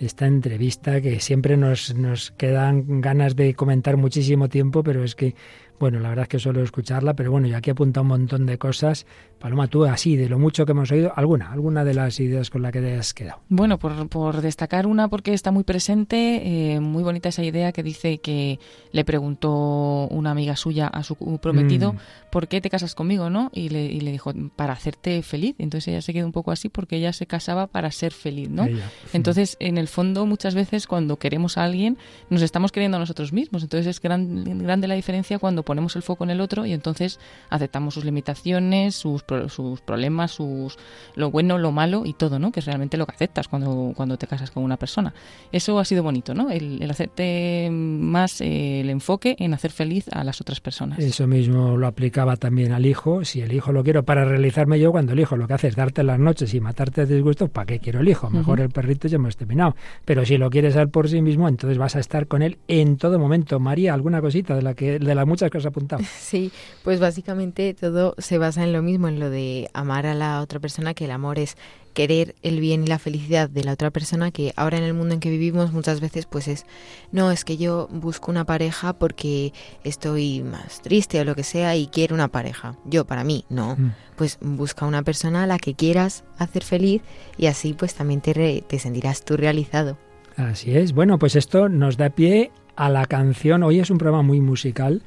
de esta entrevista que siempre nos, nos quedan ganas de comentar muchísimo tiempo, pero es que bueno, la verdad es que suelo escucharla, pero bueno, yo aquí he apuntado un montón de cosas. Paloma, tú así, de lo mucho que hemos oído, alguna, alguna de las ideas con la que te has quedado. Bueno, por, por destacar una, porque está muy presente, eh, muy bonita esa idea que dice que le preguntó una amiga suya a su prometido, mm. ¿por qué te casas conmigo, no? Y le, y le dijo, para hacerte feliz. Entonces ella se quedó un poco así porque ella se casaba para ser feliz, ¿no? Entonces, en el fondo, muchas veces cuando queremos a alguien, nos estamos queriendo a nosotros mismos. Entonces es gran, grande la diferencia cuando ponemos el foco en el otro y entonces aceptamos sus limitaciones, sus, sus problemas, sus lo bueno, lo malo y todo, ¿no? Que es realmente lo que aceptas cuando, cuando te casas con una persona. Eso ha sido bonito, ¿no? El, el hacerte más eh, el enfoque en hacer feliz a las otras personas. Eso mismo lo aplicaba también al hijo. Si el hijo lo quiero para realizarme yo, cuando el hijo lo que hace es darte las noches y matarte de disgusto, ¿para qué quiero el hijo? Mejor el perrito ya hemos terminado. Pero si lo quieres dar por sí mismo, entonces vas a estar con él en todo momento. María, ¿alguna cosita de la que de las muchas que has apuntado? Sí, pues básicamente todo se basa en lo mismo, en lo de amar a la otra persona, que el amor es querer el bien y la felicidad de la otra persona que ahora en el mundo en que vivimos muchas veces pues es no es que yo busco una pareja porque estoy más triste o lo que sea y quiero una pareja. Yo para mí no. Mm. pues busca una persona a la que quieras hacer feliz y así pues también te, te sentirás tú realizado. Así es. Bueno pues esto nos da pie a la canción. Hoy es un programa muy musical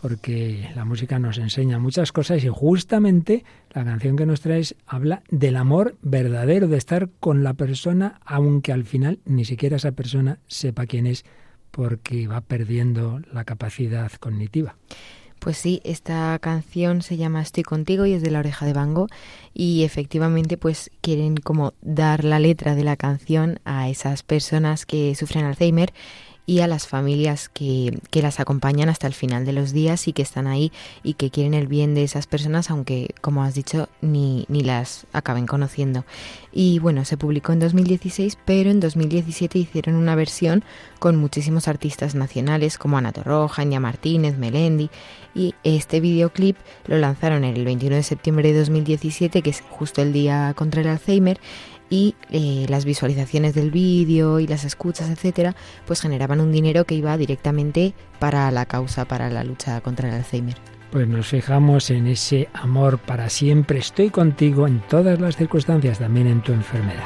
porque la música nos enseña muchas cosas y justamente la canción que nos traes habla del amor verdadero, de estar con la persona, aunque al final ni siquiera esa persona sepa quién es, porque va perdiendo la capacidad cognitiva. Pues sí, esta canción se llama Estoy contigo y es de la oreja de Bango y efectivamente pues quieren como dar la letra de la canción a esas personas que sufren Alzheimer y a las familias que, que, las acompañan hasta el final de los días y que están ahí y que quieren el bien de esas personas, aunque, como has dicho, ni, ni las acaben conociendo. Y bueno, se publicó en 2016, pero en 2017 hicieron una versión con muchísimos artistas nacionales como Ana Torroja, Enya Martínez, Melendi, y este videoclip lo lanzaron el 21 de septiembre de 2017, que es justo el día contra el Alzheimer, y eh, las visualizaciones del vídeo y las escuchas, etcétera, pues generaban un dinero que iba directamente para la causa, para la lucha contra el Alzheimer. Pues nos fijamos en ese amor para siempre. Estoy contigo en todas las circunstancias, también en tu enfermedad.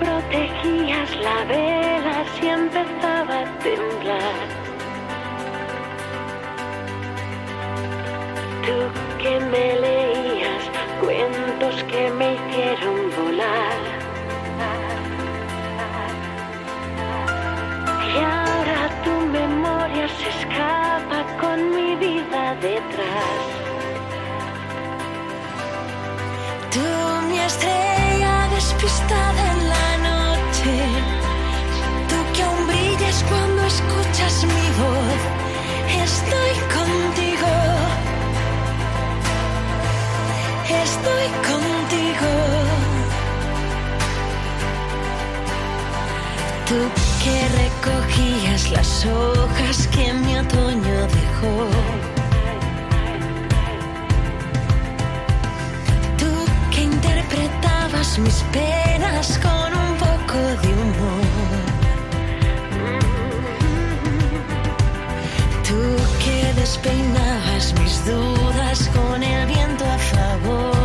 Protegías la vela si empezaba a temblar. Tú que me leías cuentos que me hicieron volar. Y ahora tu memoria se escapa con mi vida detrás. Tú, mi estrella despistada en escuchas mi voz, estoy contigo, estoy contigo. Tú que recogías las hojas que mi otoño dejó. Tú que interpretabas mis penas con un poco de humor. Despeinabas mis dudas con el viento a favor.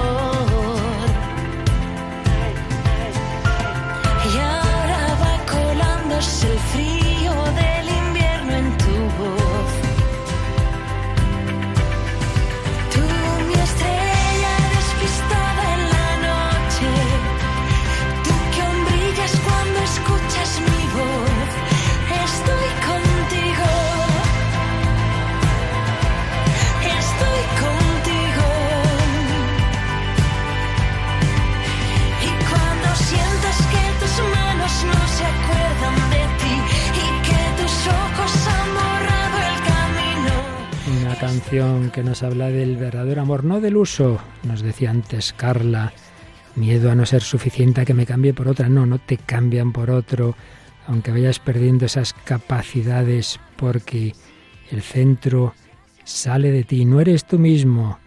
Que nos habla del verdadero amor, no del uso, nos decía antes Carla, miedo a no ser suficiente a que me cambie por otra. No, no te cambian por otro, aunque vayas perdiendo esas capacidades porque el centro sale de ti, no eres tú mismo.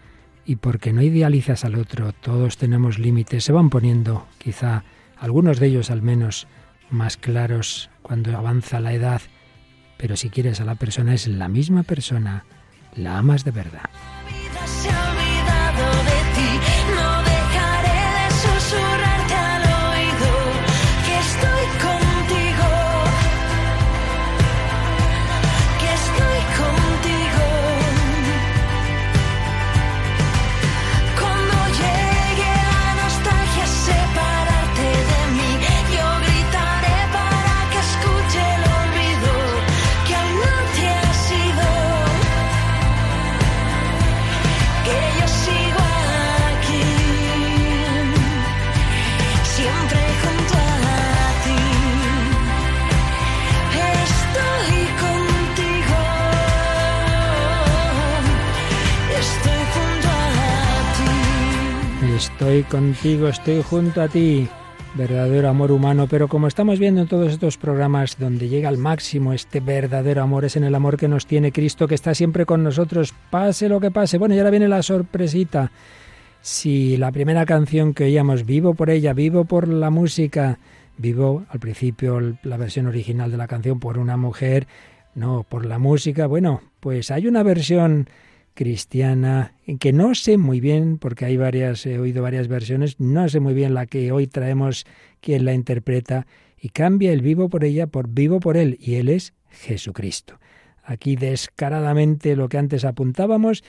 Y porque no idealizas al otro, todos tenemos límites, se van poniendo, quizá algunos de ellos al menos, más claros cuando avanza la edad. Pero si quieres a la persona es la misma persona, la amas de verdad. Estoy contigo, estoy junto a ti. Verdadero amor humano, pero como estamos viendo en todos estos programas donde llega al máximo este verdadero amor, es en el amor que nos tiene Cristo, que está siempre con nosotros, pase lo que pase. Bueno, y ahora viene la sorpresita. Si la primera canción que oíamos, vivo por ella, vivo por la música, vivo al principio la versión original de la canción por una mujer, no, por la música, bueno, pues hay una versión cristiana, que no sé muy bien, porque hay varias, he oído varias versiones, no sé muy bien la que hoy traemos quien la interpreta, y cambia el vivo por ella por vivo por él, y él es Jesucristo. Aquí descaradamente lo que antes apuntábamos,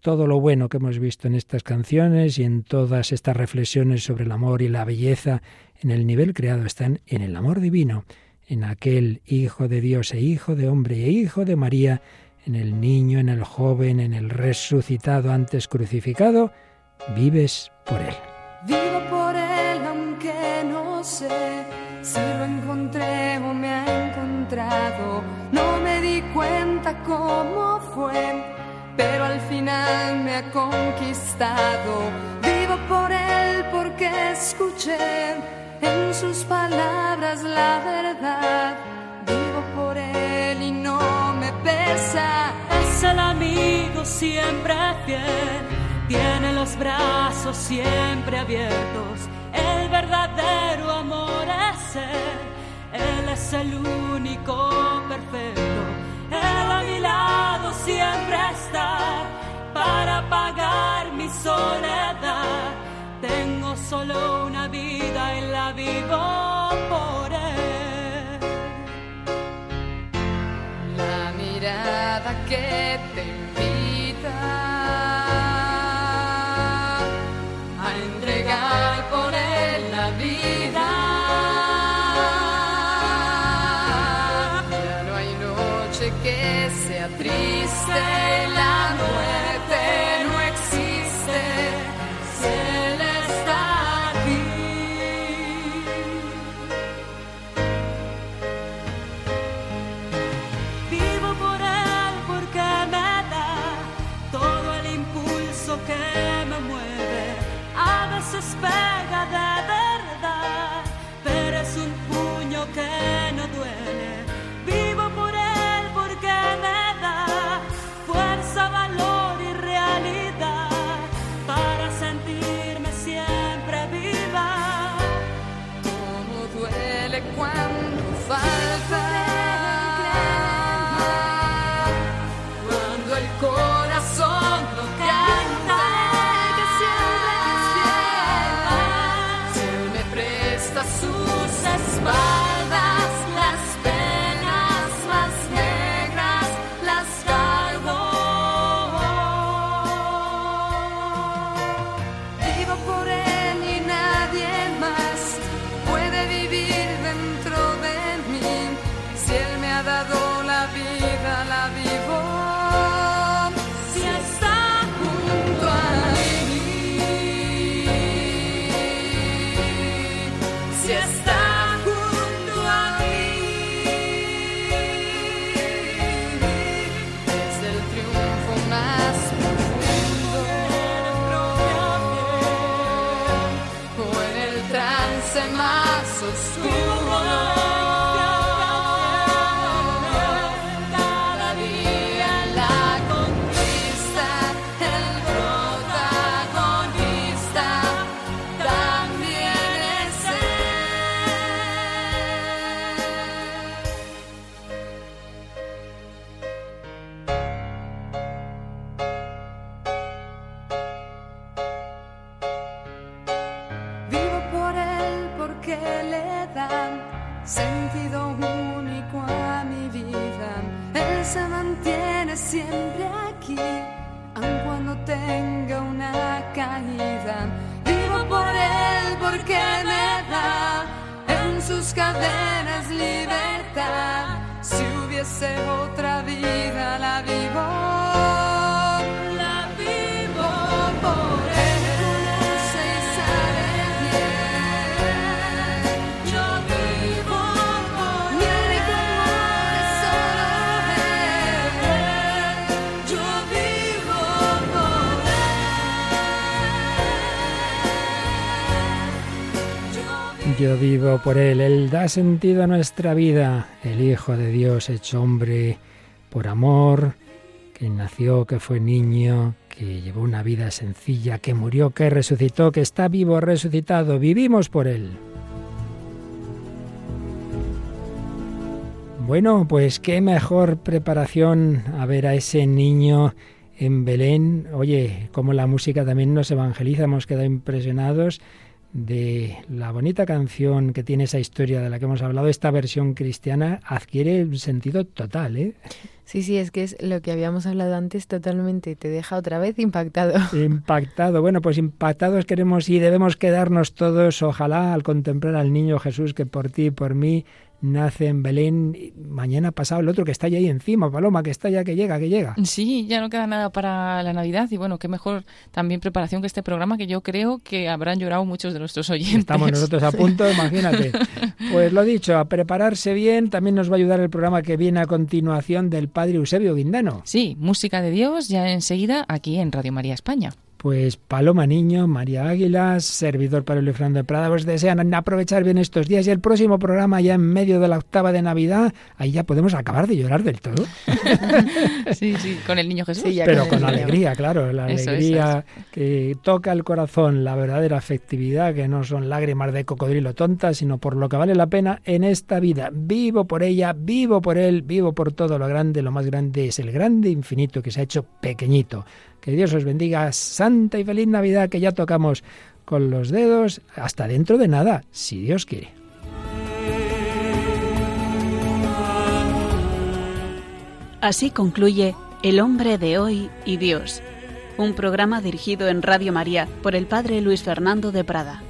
todo lo bueno que hemos visto en estas canciones y en todas estas reflexiones sobre el amor y la belleza en el nivel creado están en el amor divino, en aquel Hijo de Dios e Hijo de hombre e Hijo de María, en el niño, en el joven, en el resucitado antes crucificado, vives por él. Vivo por él aunque no sé si lo encontré o me ha encontrado. No me di cuenta cómo fue, pero al final me ha conquistado. Vivo por él porque escuché en sus palabras la verdad. Es el amigo siempre fiel, tiene los brazos siempre abiertos. El verdadero amor es él, él es el único perfecto. Él a mi lado siempre está para pagar mi soledad. Tengo solo una vida y la vivo por él. Por Él, Él da sentido a nuestra vida, el Hijo de Dios hecho hombre por amor, que nació, que fue niño, que llevó una vida sencilla, que murió, que resucitó, que está vivo, resucitado, vivimos por Él. Bueno, pues qué mejor preparación a ver a ese niño en Belén. Oye, como la música también nos evangeliza, hemos quedado impresionados de la bonita canción que tiene esa historia de la que hemos hablado, esta versión cristiana adquiere un sentido total, ¿eh? Sí, sí, es que es lo que habíamos hablado antes totalmente, te deja otra vez impactado. Impactado, bueno, pues impactados queremos y debemos quedarnos todos, ojalá, al contemplar al niño Jesús que por ti y por mí nace en Belén, mañana pasado el otro que está ahí encima, Paloma, que está ya, que llega, que llega. Sí, ya no queda nada para la Navidad y bueno, qué mejor también preparación que este programa que yo creo que habrán llorado muchos de nuestros oyentes. Estamos nosotros a punto, imagínate. Pues lo dicho, a prepararse bien, también nos va a ayudar el programa que viene a continuación del Padre Eusebio Guindano. Sí, música de Dios ya enseguida aquí en Radio María España. Pues Paloma Niño, María Águilas, servidor para el Fernando de Prada, os desean aprovechar bien estos días y el próximo programa ya en medio de la octava de Navidad, ahí ya podemos acabar de llorar del todo. sí, sí, con el niño Jesús. Pero con, alegría, claro, la alegría que toca el corazón, la verdadera afectividad, que no son lágrimas de cocodrilo tontas, sino por lo que vale la pena en esta vida. Vivo por ella, vivo por él, vivo por todo lo grande, lo más grande es el grande infinito que se ha hecho pequeñito. Que Dios os bendiga. Santa y feliz Navidad que ya tocamos con los dedos. Hasta dentro de nada, si Dios quiere. Así concluye El hombre de hoy y Dios, un programa dirigido en Radio María por el Padre Luis Fernando de Prada.